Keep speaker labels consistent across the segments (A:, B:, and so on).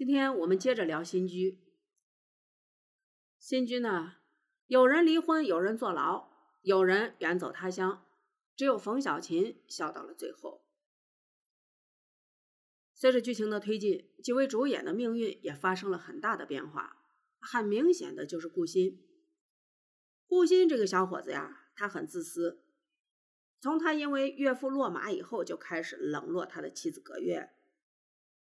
A: 今天我们接着聊新居。新居呢，有人离婚，有人坐牢，有人远走他乡，只有冯小琴笑到了最后。随着剧情的推进，几位主演的命运也发生了很大的变化。很明显的就是顾鑫。顾鑫这个小伙子呀，他很自私。从他因为岳父落马以后，就开始冷落他的妻子葛月，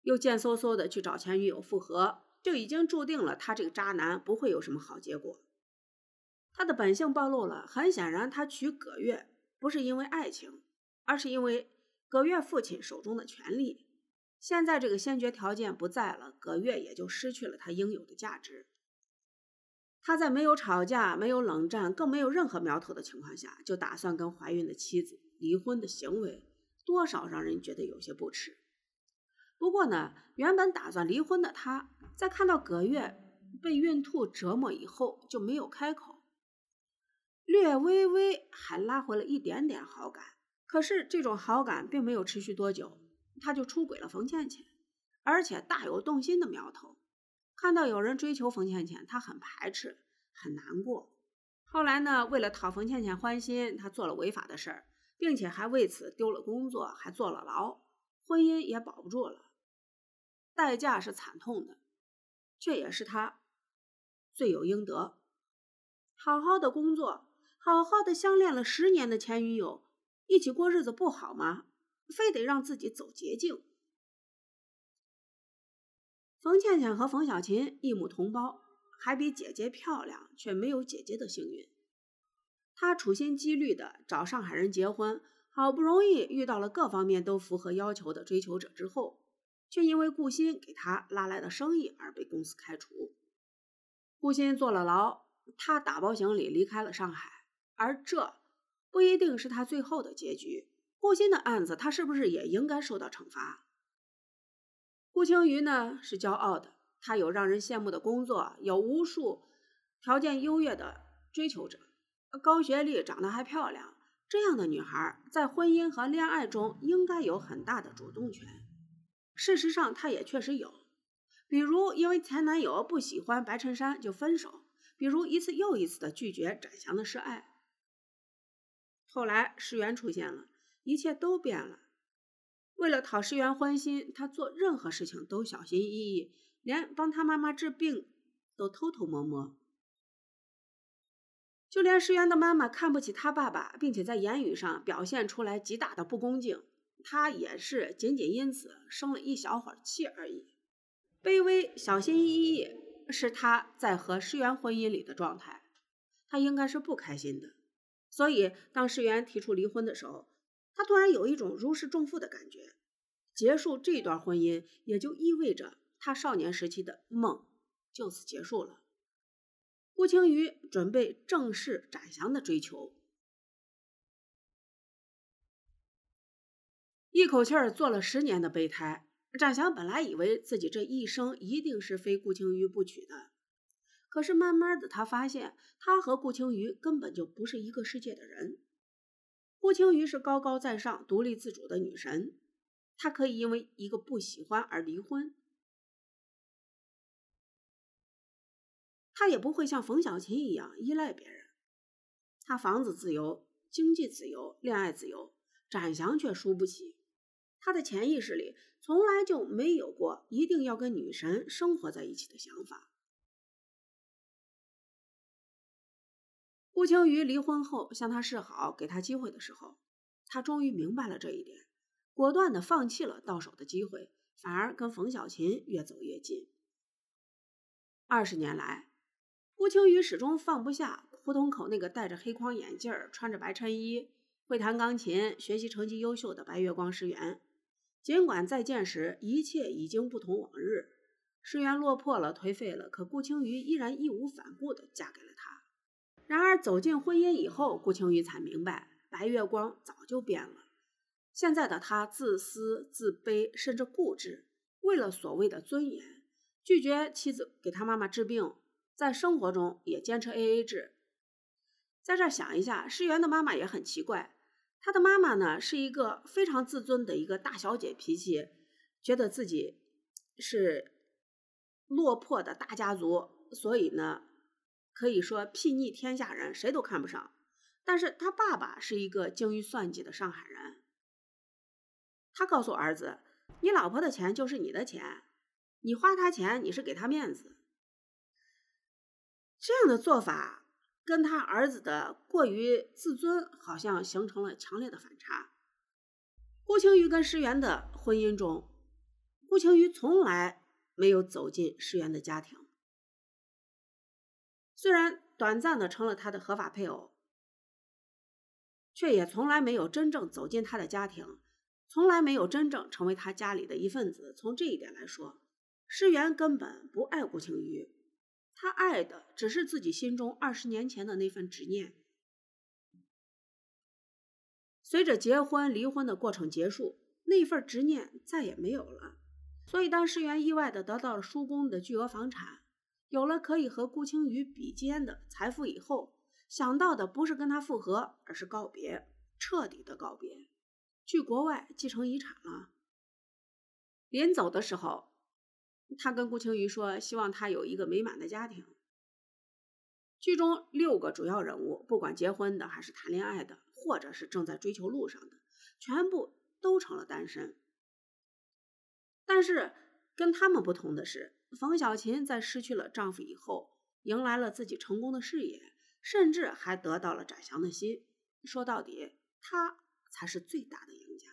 A: 又贱嗖嗖的去找前女友复合，就已经注定了他这个渣男不会有什么好结果。他的本性暴露了，很显然，他娶葛月不是因为爱情，而是因为葛月父亲手中的权力。现在这个先决条件不在了，葛月也就失去了他应有的价值。他在没有吵架、没有冷战、更没有任何苗头的情况下，就打算跟怀孕的妻子离婚的行为，多少让人觉得有些不耻。不过呢，原本打算离婚的他，在看到葛月被孕吐折磨以后，就没有开口，略微微还拉回了一点点好感。可是这种好感并没有持续多久。他就出轨了冯倩倩，而且大有动心的苗头。看到有人追求冯倩倩，他很排斥，很难过。后来呢，为了讨冯倩倩欢心，他做了违法的事儿，并且还为此丢了工作，还坐了牢，婚姻也保不住了。代价是惨痛的，却也是他罪有应得。好好的工作，好好的相恋了十年的前女友，一起过日子不好吗？非得让自己走捷径。冯倩倩和冯小琴一母同胞，还比姐姐漂亮，却没有姐姐的幸运。她处心积虑的找上海人结婚，好不容易遇到了各方面都符合要求的追求者之后，却因为顾鑫给他拉来的生意而被公司开除。顾鑫坐了牢，他打包行李离开了上海，而这不一定是他最后的结局。顾鑫的案子，他是不是也应该受到惩罚？顾青瑜呢是骄傲的，他有让人羡慕的工作，有无数条件优越的追求者，高学历，长得还漂亮。这样的女孩在婚姻和恋爱中应该有很大的主动权。事实上，她也确实有，比如因为前男友不喜欢白衬衫就分手，比如一次又一次的拒绝展翔的示爱。后来石原出现了。一切都变了。为了讨石原欢心，她做任何事情都小心翼翼，连帮她妈妈治病都偷偷摸摸。就连石原的妈妈看不起他爸爸，并且在言语上表现出来极大的不恭敬，他也是仅仅因此生了一小会儿气而已。卑微、小心翼翼是他在和石原婚姻里的状态，他应该是不开心的。所以，当石原提出离婚的时候，他突然有一种如释重负的感觉，结束这段婚姻也就意味着他少年时期的梦就此结束了。顾青瑜准备正式展翔的追求，一口气儿做了十年的备胎。展翔本来以为自己这一生一定是非顾青瑜不娶的，可是慢慢的他发现，他和顾青瑜根本就不是一个世界的人。顾青瑜是高高在上、独立自主的女神，她可以因为一个不喜欢而离婚，他也不会像冯小琴一样依赖别人。他房子自由、经济自由、恋爱自由，展翔却输不起。他的潜意识里从来就没有过一定要跟女神生活在一起的想法。顾青瑜离婚后向他示好，给他机会的时候，他终于明白了这一点，果断的放弃了到手的机会，反而跟冯小琴越走越近。二十年来，顾青瑜始终放不下胡同口那个戴着黑框眼镜、穿着白衬衣、会弹钢琴、学习成绩优秀的白月光石原。尽管再见时一切已经不同往日，石原落魄了、颓废了，可顾青瑜依然义无反顾的嫁给了他。然而走进婚姻以后，顾青瑜才明白，白月光早就变了。现在的他自私、自卑，甚至固执，为了所谓的尊严，拒绝妻子给他妈妈治病，在生活中也坚持 AA 制。在这想一下，诗源的妈妈也很奇怪，他的妈妈呢是一个非常自尊的一个大小姐脾气，觉得自己是落魄的大家族，所以呢，可以说睥睨天下人，谁都看不上。但是他爸爸是一个精于算计的上海人，他告诉儿子：“你老婆的钱就是你的钱，你花他钱，你是给他面子。”这样的做法跟他儿子的过于自尊，好像形成了强烈的反差。顾青瑜跟石原的婚姻中，顾青瑜从来没有走进石原的家庭，虽然短暂的成了他的合法配偶。却也从来没有真正走进他的家庭，从来没有真正成为他家里的一份子。从这一点来说，石原根本不爱顾青瑜，他爱的只是自己心中二十年前的那份执念。随着结婚、离婚的过程结束，那份执念再也没有了。所以，当施源意外的得到了叔公的巨额房产，有了可以和顾青瑜比肩的财富以后，想到的不是跟他复合，而是告别，彻底的告别，去国外继承遗产了。临走的时候，他跟顾青瑜说，希望他有一个美满的家庭。剧中六个主要人物，不管结婚的，还是谈恋爱的，或者是正在追求路上的，全部都成了单身。但是跟他们不同的是，冯小琴在失去了丈夫以后，迎来了自己成功的事业。甚至还得到了展翔的心。说到底，她才是最大的赢家。